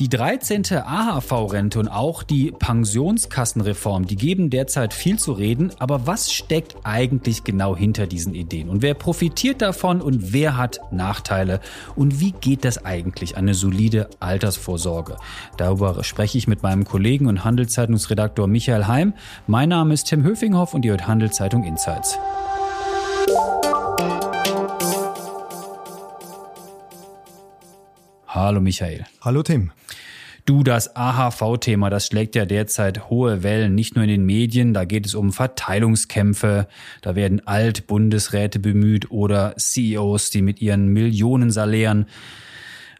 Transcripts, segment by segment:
Die 13. AHV-Rente und auch die Pensionskassenreform, die geben derzeit viel zu reden. Aber was steckt eigentlich genau hinter diesen Ideen? Und wer profitiert davon und wer hat Nachteile? Und wie geht das eigentlich, eine solide Altersvorsorge? Darüber spreche ich mit meinem Kollegen und Handelszeitungsredaktor Michael Heim. Mein Name ist Tim Höfinghoff und ihr hört Handelszeitung Insights. Hallo Michael. Hallo Tim. Du, das AHV-Thema, das schlägt ja derzeit hohe Wellen, nicht nur in den Medien, da geht es um Verteilungskämpfe, da werden Alt-Bundesräte bemüht oder CEOs, die mit ihren Millionensalären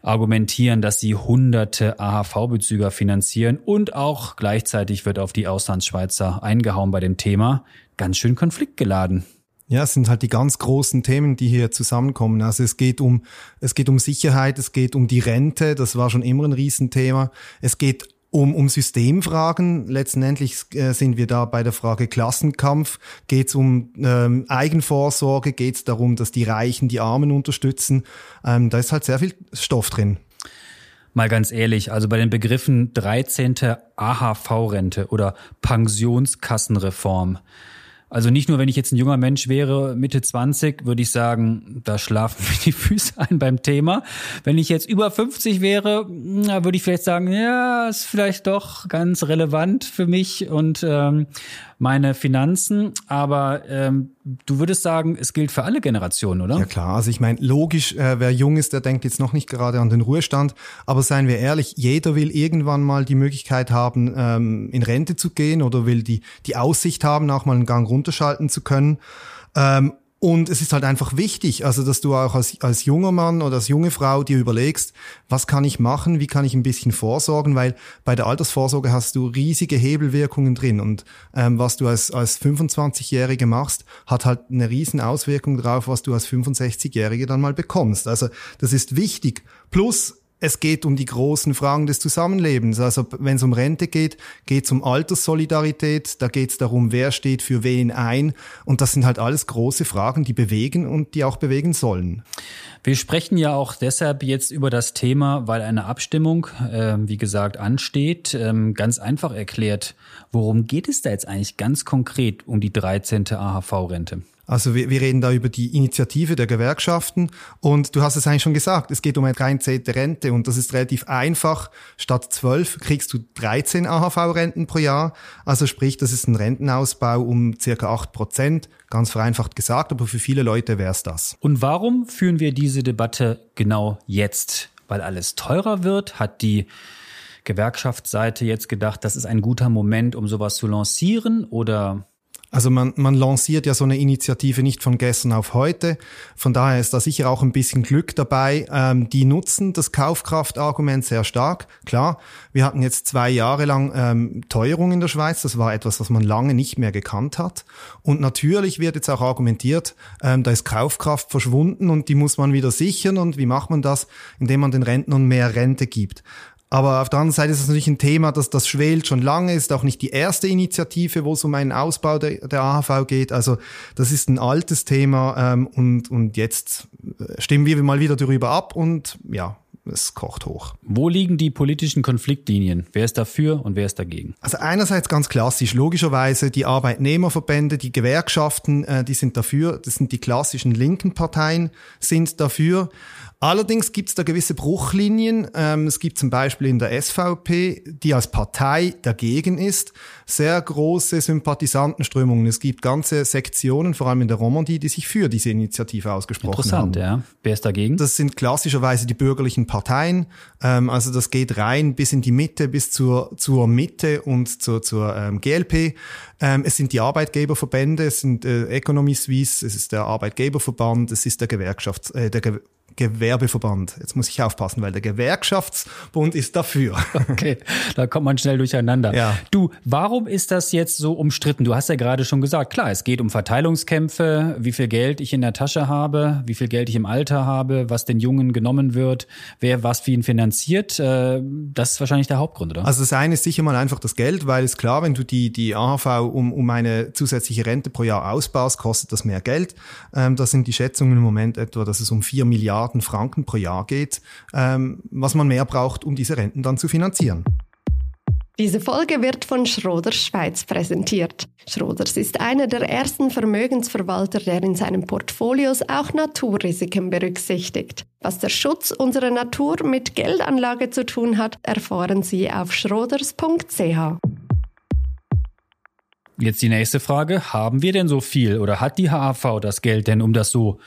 argumentieren, dass sie hunderte AHV-Bezüger finanzieren und auch gleichzeitig wird auf die Auslandsschweizer eingehauen bei dem Thema. Ganz schön konfliktgeladen. Ja, es sind halt die ganz großen Themen, die hier zusammenkommen. Also es geht um, es geht um Sicherheit, es geht um die Rente, das war schon immer ein Riesenthema. Es geht um, um Systemfragen. Letztendlich äh, sind wir da bei der Frage Klassenkampf. Geht es um ähm, Eigenvorsorge? Geht es darum, dass die Reichen die Armen unterstützen? Ähm, da ist halt sehr viel Stoff drin. Mal ganz ehrlich, also bei den Begriffen 13. AHV-Rente oder Pensionskassenreform, also nicht nur, wenn ich jetzt ein junger Mensch wäre, Mitte 20, würde ich sagen, da schlafen mir die Füße ein beim Thema. Wenn ich jetzt über 50 wäre, würde ich vielleicht sagen, ja, ist vielleicht doch ganz relevant für mich und ähm, meine Finanzen. Aber ähm, du würdest sagen, es gilt für alle Generationen, oder? Ja klar, also ich meine, logisch, äh, wer jung ist, der denkt jetzt noch nicht gerade an den Ruhestand. Aber seien wir ehrlich, jeder will irgendwann mal die Möglichkeit haben, ähm, in Rente zu gehen oder will die, die Aussicht haben, auch mal einen Gang runterschalten zu können. Ähm, und es ist halt einfach wichtig, also dass du auch als, als junger Mann oder als junge Frau dir überlegst, was kann ich machen, wie kann ich ein bisschen vorsorgen, weil bei der Altersvorsorge hast du riesige Hebelwirkungen drin und ähm, was du als, als 25-Jährige machst, hat halt eine riesen Auswirkung darauf, was du als 65-Jährige dann mal bekommst. Also das ist wichtig. Plus es geht um die großen Fragen des Zusammenlebens. Also wenn es um Rente geht, geht es um Alterssolidarität, da geht es darum, wer steht für wen ein. Und das sind halt alles große Fragen, die bewegen und die auch bewegen sollen. Wir sprechen ja auch deshalb jetzt über das Thema, weil eine Abstimmung, äh, wie gesagt, ansteht. Ähm, ganz einfach erklärt, worum geht es da jetzt eigentlich ganz konkret um die 13. AHV-Rente? Also wir, wir reden da über die Initiative der Gewerkschaften und du hast es eigentlich schon gesagt, es geht um eine 13. Rente und das ist relativ einfach. Statt 12 kriegst du 13 AHV-Renten pro Jahr. Also sprich, das ist ein Rentenausbau um circa 8 Prozent. Ganz vereinfacht gesagt, aber für viele Leute wäre es das. Und warum führen wir diese Debatte genau jetzt? Weil alles teurer wird? Hat die Gewerkschaftsseite jetzt gedacht, das ist ein guter Moment, um sowas zu lancieren? Oder also man, man lanciert ja so eine Initiative nicht von gestern auf heute. Von daher ist da sicher auch ein bisschen Glück dabei. Ähm, die nutzen das Kaufkraftargument sehr stark. Klar, wir hatten jetzt zwei Jahre lang ähm, Teuerung in der Schweiz. Das war etwas, was man lange nicht mehr gekannt hat. Und natürlich wird jetzt auch argumentiert, ähm, da ist Kaufkraft verschwunden und die muss man wieder sichern. Und wie macht man das? Indem man den Rentnern mehr Rente gibt. Aber auf der anderen Seite ist es natürlich ein Thema, dass das schwelt schon lange, ist auch nicht die erste Initiative, wo es um einen Ausbau der, der AHV geht. Also das ist ein altes Thema ähm, und, und jetzt äh, stimmen wir mal wieder darüber ab und ja, es kocht hoch. Wo liegen die politischen Konfliktlinien? Wer ist dafür und wer ist dagegen? Also einerseits ganz klassisch, logischerweise die Arbeitnehmerverbände, die Gewerkschaften, äh, die sind dafür, das sind die klassischen linken Parteien, sind dafür. Allerdings gibt es da gewisse Bruchlinien. Ähm, es gibt zum Beispiel in der SVP, die als Partei dagegen ist, sehr große Sympathisantenströmungen. Es gibt ganze Sektionen, vor allem in der Romandie, die sich für diese Initiative ausgesprochen Interessant, haben. Interessant, ja. Wer ist dagegen? Das sind klassischerweise die bürgerlichen Parteien. Ähm, also das geht rein bis in die Mitte, bis zur, zur Mitte und zur, zur ähm, GLP. Ähm, es sind die Arbeitgeberverbände, es sind äh, Economy Suisse, es ist der Arbeitgeberverband, es ist der Gewerkschafts, äh, der Ge Gewerbeverband. Jetzt muss ich aufpassen, weil der Gewerkschaftsbund ist dafür. Okay, da kommt man schnell durcheinander. Ja. Du, warum ist das jetzt so umstritten? Du hast ja gerade schon gesagt, klar, es geht um Verteilungskämpfe, wie viel Geld ich in der Tasche habe, wie viel Geld ich im Alter habe, was den Jungen genommen wird, wer was für ihn finanziert. Äh, das ist wahrscheinlich der Hauptgrund, oder? Also das eine ist sicher mal einfach das Geld, weil es klar, wenn du die, die AHV um, um eine zusätzliche Rente pro Jahr ausbaust, kostet das mehr Geld. Ähm, das sind die Schätzungen im Moment etwa, dass es um vier Milliarden Milliarden Franken pro Jahr geht, ähm, was man mehr braucht, um diese Renten dann zu finanzieren. Diese Folge wird von Schroders Schweiz präsentiert. Schroders ist einer der ersten Vermögensverwalter, der in seinen Portfolios auch Naturrisiken berücksichtigt. Was der Schutz unserer Natur mit Geldanlage zu tun hat, erfahren Sie auf schroders.ch. Jetzt die nächste Frage. Haben wir denn so viel oder hat die HAV das Geld denn, um das so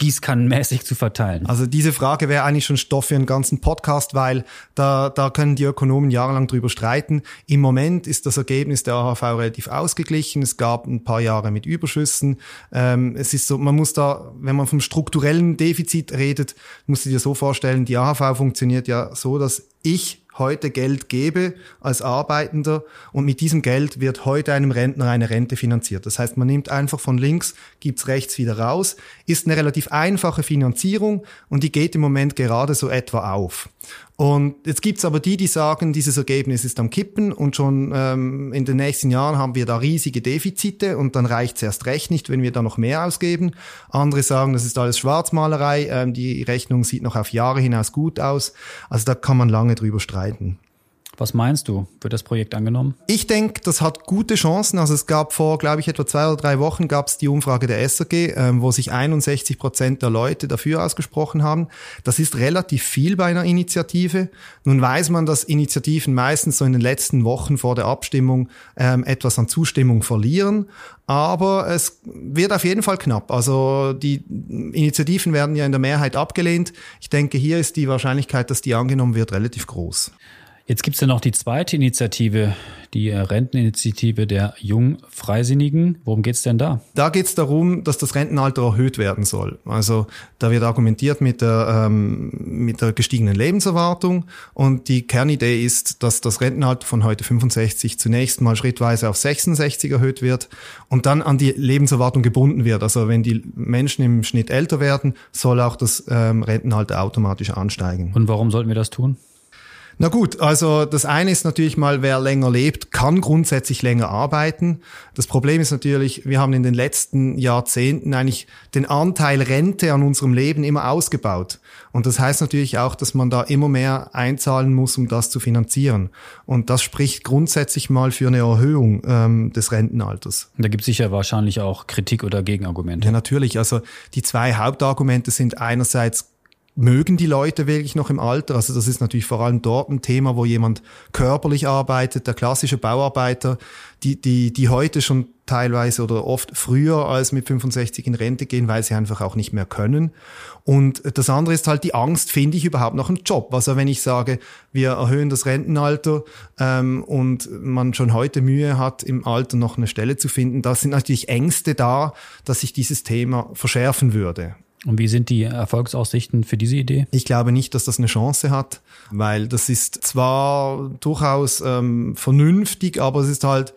gießkannenmäßig zu verteilen? Also diese Frage wäre eigentlich schon Stoff für einen ganzen Podcast, weil da, da können die Ökonomen jahrelang drüber streiten. Im Moment ist das Ergebnis der AHV relativ ausgeglichen. Es gab ein paar Jahre mit Überschüssen. Ähm, es ist so, man muss da, wenn man vom strukturellen Defizit redet, musst du dir so vorstellen, die AHV funktioniert ja so, dass ich heute Geld gebe als Arbeitender und mit diesem Geld wird heute einem Rentner eine Rente finanziert. Das heißt, man nimmt einfach von links, gibt's rechts wieder raus, ist eine relativ einfache Finanzierung und die geht im Moment gerade so etwa auf. Und jetzt gibt's aber die, die sagen, dieses Ergebnis ist am Kippen und schon ähm, in den nächsten Jahren haben wir da riesige Defizite und dann reicht's erst recht nicht, wenn wir da noch mehr ausgeben. Andere sagen, das ist alles Schwarzmalerei, ähm, die Rechnung sieht noch auf Jahre hinaus gut aus. Also da kann man lange drüber streiten. Was meinst du? Wird das Projekt angenommen? Ich denke, das hat gute Chancen. Also es gab vor, glaube ich, etwa zwei oder drei Wochen gab es die Umfrage der SRG, ähm, wo sich 61 Prozent der Leute dafür ausgesprochen haben. Das ist relativ viel bei einer Initiative. Nun weiß man, dass Initiativen meistens so in den letzten Wochen vor der Abstimmung ähm, etwas an Zustimmung verlieren. Aber es wird auf jeden Fall knapp. Also die Initiativen werden ja in der Mehrheit abgelehnt. Ich denke, hier ist die Wahrscheinlichkeit, dass die angenommen wird, relativ groß. Jetzt gibt es ja noch die zweite Initiative, die Renteninitiative der Jungfreisinnigen. Worum geht es denn da? Da geht es darum, dass das Rentenalter erhöht werden soll. Also da wird argumentiert mit der, ähm, mit der gestiegenen Lebenserwartung und die Kernidee ist, dass das Rentenalter von heute 65 zunächst mal schrittweise auf 66 erhöht wird und dann an die Lebenserwartung gebunden wird. Also wenn die Menschen im Schnitt älter werden, soll auch das ähm, Rentenalter automatisch ansteigen. Und warum sollten wir das tun? Na gut, also das eine ist natürlich mal, wer länger lebt, kann grundsätzlich länger arbeiten. Das Problem ist natürlich, wir haben in den letzten Jahrzehnten eigentlich den Anteil Rente an unserem Leben immer ausgebaut. Und das heißt natürlich auch, dass man da immer mehr einzahlen muss, um das zu finanzieren. Und das spricht grundsätzlich mal für eine Erhöhung ähm, des Rentenalters. Da gibt es sicher wahrscheinlich auch Kritik oder Gegenargumente. Ja, natürlich. Also die zwei Hauptargumente sind einerseits mögen die Leute wirklich noch im Alter? Also das ist natürlich vor allem dort ein Thema, wo jemand körperlich arbeitet, der klassische Bauarbeiter, die, die, die heute schon teilweise oder oft früher als mit 65 in Rente gehen, weil sie einfach auch nicht mehr können. Und das andere ist halt die Angst, finde ich überhaupt noch einen Job? Also wenn ich sage, wir erhöhen das Rentenalter ähm, und man schon heute Mühe hat, im Alter noch eine Stelle zu finden, da sind natürlich Ängste da, dass sich dieses Thema verschärfen würde. Und wie sind die Erfolgsaussichten für diese Idee? Ich glaube nicht, dass das eine Chance hat, weil das ist zwar durchaus ähm, vernünftig, aber es ist halt,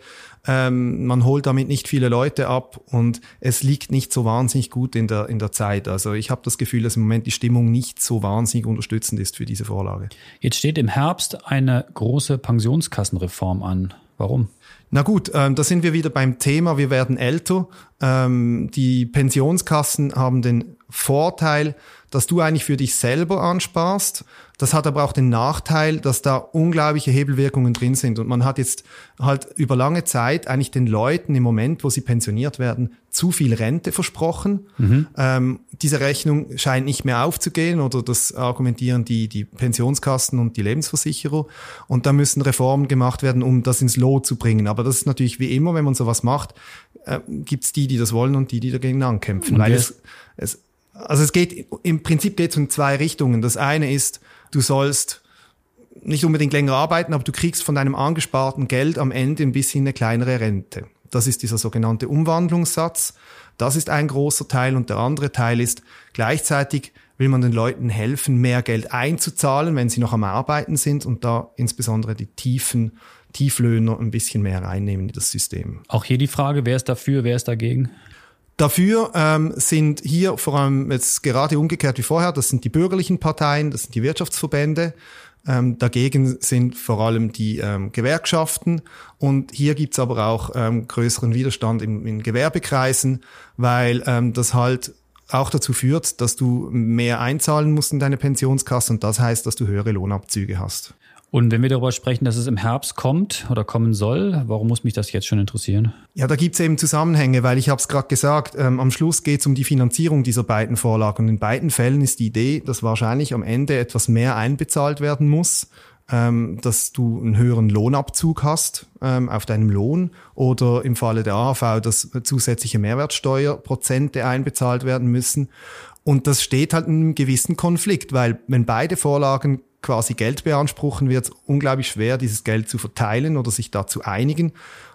ähm, man holt damit nicht viele Leute ab und es liegt nicht so wahnsinnig gut in der, in der Zeit. Also ich habe das Gefühl, dass im Moment die Stimmung nicht so wahnsinnig unterstützend ist für diese Vorlage. Jetzt steht im Herbst eine große Pensionskassenreform an. Warum? Na gut, ähm, da sind wir wieder beim Thema, wir werden älter. Ähm, die Pensionskassen haben den Vorteil, dass du eigentlich für dich selber ansparst. Das hat aber auch den Nachteil, dass da unglaubliche Hebelwirkungen drin sind. Und man hat jetzt halt über lange Zeit eigentlich den Leuten im Moment, wo sie pensioniert werden, zu viel Rente versprochen. Mhm. Ähm, diese Rechnung scheint nicht mehr aufzugehen oder das argumentieren die, die Pensionskassen und die Lebensversicherer. Und da müssen Reformen gemacht werden, um das ins Lot zu bringen. Aber das ist natürlich wie immer, wenn man sowas macht, äh, gibt es die, die das wollen und die, die dagegen ankämpfen. Und weil es, es also es geht, im Prinzip geht es um zwei Richtungen. Das eine ist, du sollst nicht unbedingt länger arbeiten, aber du kriegst von deinem angesparten Geld am Ende ein bisschen eine kleinere Rente. Das ist dieser sogenannte Umwandlungssatz. Das ist ein großer Teil und der andere Teil ist, gleichzeitig will man den Leuten helfen, mehr Geld einzuzahlen, wenn sie noch am Arbeiten sind und da insbesondere die tiefen Tieflöhner ein bisschen mehr reinnehmen in das System. Auch hier die Frage, wer ist dafür, wer ist dagegen? Dafür ähm, sind hier vor allem jetzt gerade umgekehrt wie vorher, das sind die bürgerlichen Parteien, das sind die Wirtschaftsverbände. Ähm, dagegen sind vor allem die ähm, Gewerkschaften und hier gibt's aber auch ähm, größeren Widerstand in, in Gewerbekreisen, weil ähm, das halt auch dazu führt, dass du mehr einzahlen musst in deine Pensionskasse und das heißt, dass du höhere Lohnabzüge hast. Und wenn wir darüber sprechen, dass es im Herbst kommt oder kommen soll, warum muss mich das jetzt schon interessieren? Ja, da gibt's eben Zusammenhänge, weil ich habe es gerade gesagt, ähm, am Schluss geht's um die Finanzierung dieser beiden Vorlagen. Und in beiden Fällen ist die Idee, dass wahrscheinlich am Ende etwas mehr einbezahlt werden muss, ähm, dass du einen höheren Lohnabzug hast ähm, auf deinem Lohn oder im Falle der AHV, dass zusätzliche Mehrwertsteuerprozente einbezahlt werden müssen. Und das steht halt in einem gewissen Konflikt, weil wenn beide Vorlagen quasi Geld beanspruchen, wird es unglaublich schwer, dieses Geld zu verteilen oder sich da zu einigen.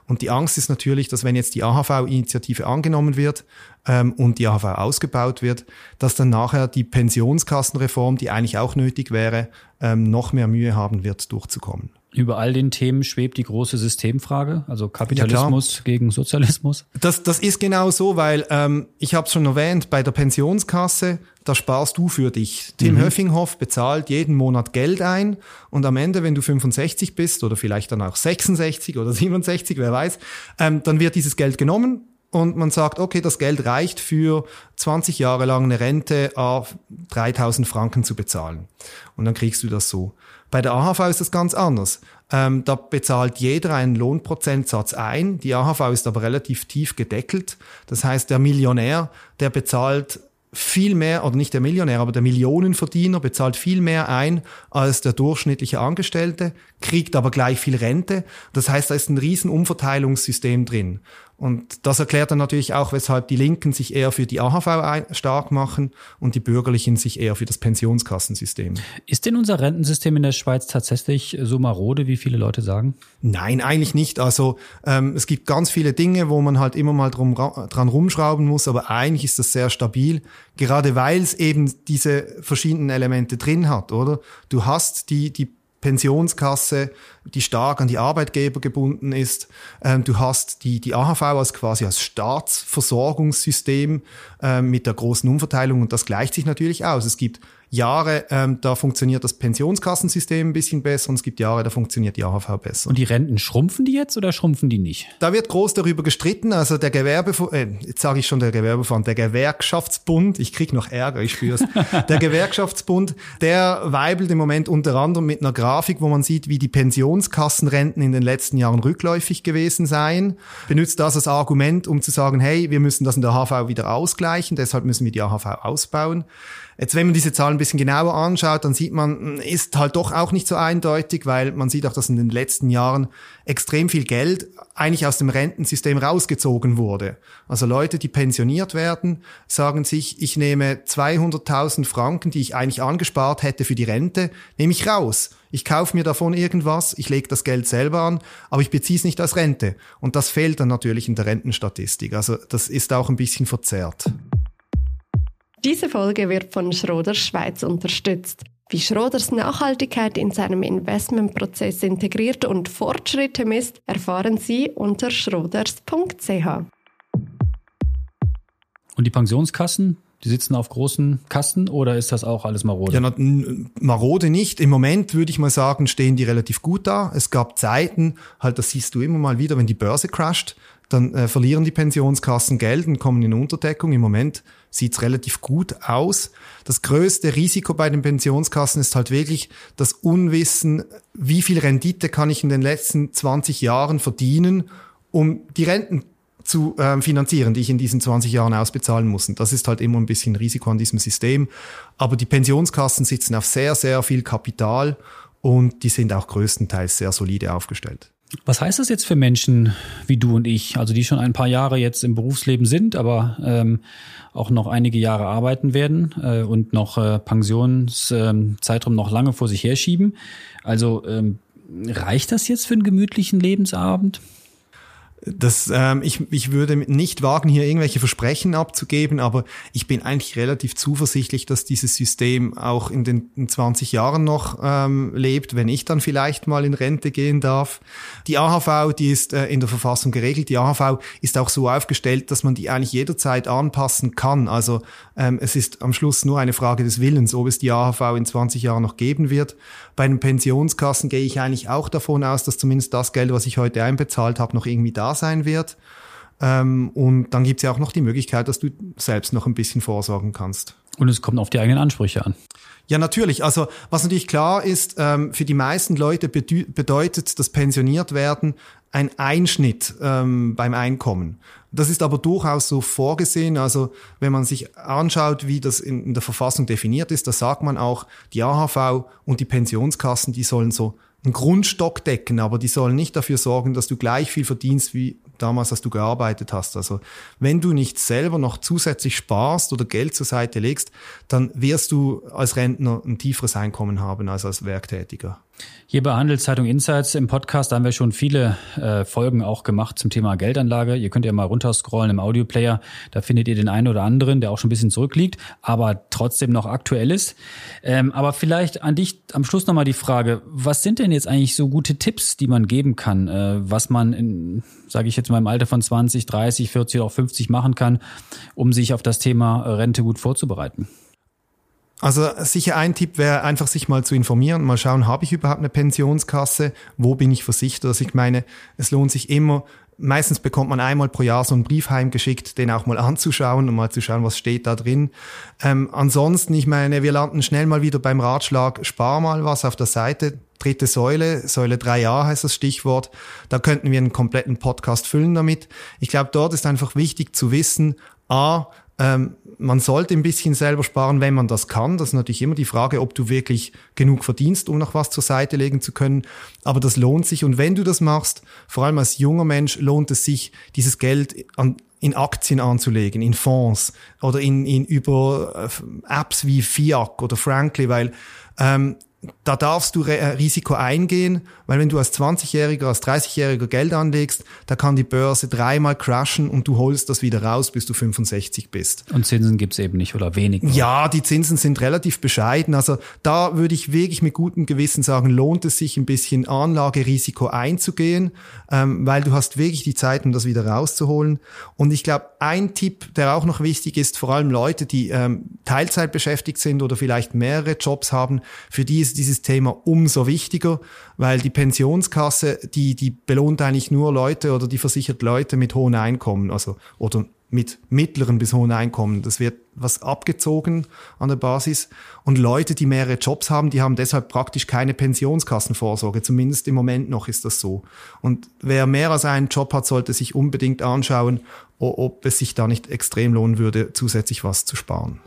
Und die Angst ist natürlich, dass wenn jetzt die AHV-Initiative angenommen wird ähm, und die AHV ausgebaut wird, dass dann nachher die Pensionskassenreform, die eigentlich auch nötig wäre, ähm, noch mehr Mühe haben wird, durchzukommen. Über all den Themen schwebt die große Systemfrage, also Kapitalismus ja, gegen Sozialismus. Das, das ist genau so, weil ähm, ich habe es schon erwähnt, bei der Pensionskasse, da sparst du für dich. Tim mhm. Höffinghoff bezahlt jeden Monat Geld ein und am Ende, wenn du 65 bist oder vielleicht dann auch 66 oder 67, wer weiß, ähm, dann wird dieses Geld genommen und man sagt, okay, das Geld reicht für 20 Jahre lang eine Rente auf 3000 Franken zu bezahlen. Und dann kriegst du das so. Bei der AHV ist das ganz anders. Ähm, da bezahlt jeder einen Lohnprozentsatz ein. Die AHV ist aber relativ tief gedeckelt. Das heißt, der Millionär, der bezahlt viel mehr, oder nicht der Millionär, aber der Millionenverdiener bezahlt viel mehr ein als der durchschnittliche Angestellte, kriegt aber gleich viel Rente. Das heißt, da ist ein riesen Umverteilungssystem drin. Und das erklärt dann natürlich auch, weshalb die Linken sich eher für die AHV stark machen und die Bürgerlichen sich eher für das Pensionskassensystem. Ist denn unser Rentensystem in der Schweiz tatsächlich so marode, wie viele Leute sagen? Nein, eigentlich nicht. Also ähm, es gibt ganz viele Dinge, wo man halt immer mal drum, dran rumschrauben muss, aber eigentlich ist das sehr stabil, gerade weil es eben diese verschiedenen Elemente drin hat, oder? Du hast die, die Pensionskasse, die stark an die Arbeitgeber gebunden ist. Ähm, du hast die, die AHV als quasi als Staatsversorgungssystem ähm, mit der großen Umverteilung und das gleicht sich natürlich aus. Es gibt Jahre, ähm, da funktioniert das Pensionskassensystem ein bisschen besser und es gibt Jahre, da funktioniert die AHV besser. Und die Renten schrumpfen die jetzt oder schrumpfen die nicht? Da wird groß darüber gestritten. Also der Gewerbe, äh, jetzt sage ich schon der Gewerbeverband, der Gewerkschaftsbund, ich krieg noch Ärger, ich spüre es. der Gewerkschaftsbund, der weibelt im Moment unter anderem mit einer Grafik, wo man sieht, wie die Pensionskassenrenten in den letzten Jahren rückläufig gewesen seien. Benutzt das als Argument, um zu sagen, hey, wir müssen das in der AHV wieder ausgleichen, deshalb müssen wir die AHV ausbauen. Jetzt, wenn man diese Zahlen ein bisschen genauer anschaut, dann sieht man, hm, ist halt doch auch nicht so eindeutig, weil man sieht auch, dass in den letzten Jahren extrem viel Geld eigentlich aus dem Rentensystem rausgezogen wurde. Also Leute, die pensioniert werden, sagen sich, ich nehme 200.000 Franken, die ich eigentlich angespart hätte für die Rente, nehme ich raus. Ich kaufe mir davon irgendwas, ich lege das Geld selber an, aber ich beziehe es nicht als Rente. Und das fehlt dann natürlich in der Rentenstatistik. Also das ist auch ein bisschen verzerrt. Diese Folge wird von Schroders Schweiz unterstützt. Wie Schroders Nachhaltigkeit in seinem Investmentprozess integriert und Fortschritte misst, erfahren Sie unter schroders.ch. Und die Pensionskassen, die sitzen auf großen Kasten oder ist das auch alles marode? Ja, marode nicht. Im Moment würde ich mal sagen, stehen die relativ gut da. Es gab Zeiten, halt, das siehst du immer mal wieder, wenn die Börse crasht, dann äh, verlieren die Pensionskassen Geld und kommen in Unterdeckung. Im Moment sieht's relativ gut aus. Das größte Risiko bei den Pensionskassen ist halt wirklich das Unwissen, wie viel Rendite kann ich in den letzten 20 Jahren verdienen, um die Renten zu äh, finanzieren, die ich in diesen 20 Jahren ausbezahlen muss. Und das ist halt immer ein bisschen Risiko an diesem System. Aber die Pensionskassen sitzen auf sehr, sehr viel Kapital und die sind auch größtenteils sehr solide aufgestellt. Was heißt das jetzt für Menschen wie du und ich, also die schon ein paar Jahre jetzt im Berufsleben sind, aber ähm, auch noch einige Jahre arbeiten werden äh, und noch äh, Pensionszeitraum ähm, noch lange vor sich herschieben? Also ähm, reicht das jetzt für einen gemütlichen Lebensabend? Das, ähm, ich, ich würde nicht wagen, hier irgendwelche Versprechen abzugeben, aber ich bin eigentlich relativ zuversichtlich, dass dieses System auch in den in 20 Jahren noch ähm, lebt, wenn ich dann vielleicht mal in Rente gehen darf. Die AHV, die ist äh, in der Verfassung geregelt. Die AHV ist auch so aufgestellt, dass man die eigentlich jederzeit anpassen kann. Also ähm, es ist am Schluss nur eine Frage des Willens, ob es die AHV in 20 Jahren noch geben wird. Bei den Pensionskassen gehe ich eigentlich auch davon aus, dass zumindest das Geld, was ich heute einbezahlt habe, noch irgendwie da sein wird. Ähm, und dann gibt es ja auch noch die Möglichkeit, dass du selbst noch ein bisschen vorsorgen kannst. Und es kommt auf die eigenen Ansprüche an. Ja, natürlich. Also was natürlich klar ist, ähm, für die meisten Leute bedeutet das pensioniert werden ein Einschnitt ähm, beim Einkommen. Das ist aber durchaus so vorgesehen. Also wenn man sich anschaut, wie das in, in der Verfassung definiert ist, da sagt man auch, die AHV und die Pensionskassen, die sollen so einen Grundstock decken, aber die sollen nicht dafür sorgen, dass du gleich viel verdienst wie damals, als du gearbeitet hast. Also wenn du nicht selber noch zusätzlich sparst oder Geld zur Seite legst, dann wirst du als Rentner ein tieferes Einkommen haben als als Werktätiger. Hier bei Handelszeitung Insights im Podcast haben wir schon viele äh, Folgen auch gemacht zum Thema Geldanlage. Ihr könnt ja mal runterscrollen im Audioplayer. Da findet ihr den einen oder anderen, der auch schon ein bisschen zurückliegt, aber trotzdem noch aktuell ist. Ähm, aber vielleicht an dich am Schluss nochmal die Frage, was sind denn jetzt eigentlich so gute Tipps, die man geben kann, äh, was man in, sage ich jetzt mal im Alter von 20, 30, 40 oder auch 50 machen kann, um sich auf das Thema Rente gut vorzubereiten? Also sicher ein Tipp wäre einfach sich mal zu informieren, mal schauen, habe ich überhaupt eine Pensionskasse, wo bin ich versichert. Also ich meine, es lohnt sich immer, meistens bekommt man einmal pro Jahr so einen Brief heimgeschickt, den auch mal anzuschauen und mal zu schauen, was steht da drin. Ähm, ansonsten, ich meine, wir landen schnell mal wieder beim Ratschlag, spar mal was auf der Seite. Dritte Säule, Säule 3a heißt das Stichwort. Da könnten wir einen kompletten Podcast füllen damit. Ich glaube, dort ist einfach wichtig zu wissen, a, ähm, man sollte ein bisschen selber sparen, wenn man das kann. Das ist natürlich immer die Frage, ob du wirklich genug verdienst, um noch was zur Seite legen zu können. Aber das lohnt sich. Und wenn du das machst, vor allem als junger Mensch, lohnt es sich, dieses Geld an, in Aktien anzulegen, in Fonds oder in, in über äh, Apps wie Fiat oder Frankly, weil ähm, da darfst du äh, Risiko eingehen, weil wenn du als 20-Jähriger, als 30-Jähriger Geld anlegst, da kann die Börse dreimal crashen und du holst das wieder raus, bis du 65 bist. Und Zinsen gibt's eben nicht oder wenig. Oder? Ja, die Zinsen sind relativ bescheiden. Also da würde ich wirklich mit gutem Gewissen sagen, lohnt es sich ein bisschen Anlagerisiko einzugehen, ähm, weil du hast wirklich die Zeit, um das wieder rauszuholen. Und ich glaube, ein Tipp, der auch noch wichtig ist, vor allem Leute, die ähm, Teilzeit beschäftigt sind oder vielleicht mehrere Jobs haben, für die ist dieses Thema umso wichtiger, weil die Pensionskasse, die, die belohnt eigentlich nur Leute oder die versichert Leute mit hohen Einkommen, also, oder mit mittleren bis hohen Einkommen. Das wird was abgezogen an der Basis. Und Leute, die mehrere Jobs haben, die haben deshalb praktisch keine Pensionskassenvorsorge. Zumindest im Moment noch ist das so. Und wer mehr als einen Job hat, sollte sich unbedingt anschauen, ob es sich da nicht extrem lohnen würde, zusätzlich was zu sparen.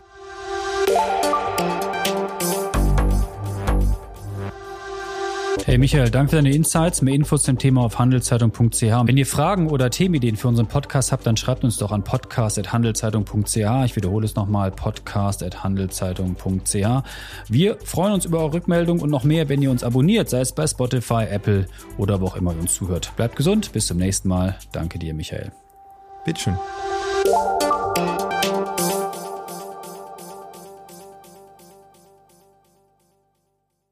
Hey Michael, danke für deine Insights. Mehr Infos zum Thema auf handelszeitung.ch. Wenn ihr Fragen oder Themenideen für unseren Podcast habt, dann schreibt uns doch an podcast.handelszeitung.ch. Ich wiederhole es nochmal, podcast.handelszeitung.ch. Wir freuen uns über eure Rückmeldung und noch mehr, wenn ihr uns abonniert, sei es bei Spotify, Apple oder wo auch immer ihr uns zuhört. Bleibt gesund, bis zum nächsten Mal. Danke dir, Michael. Bitteschön.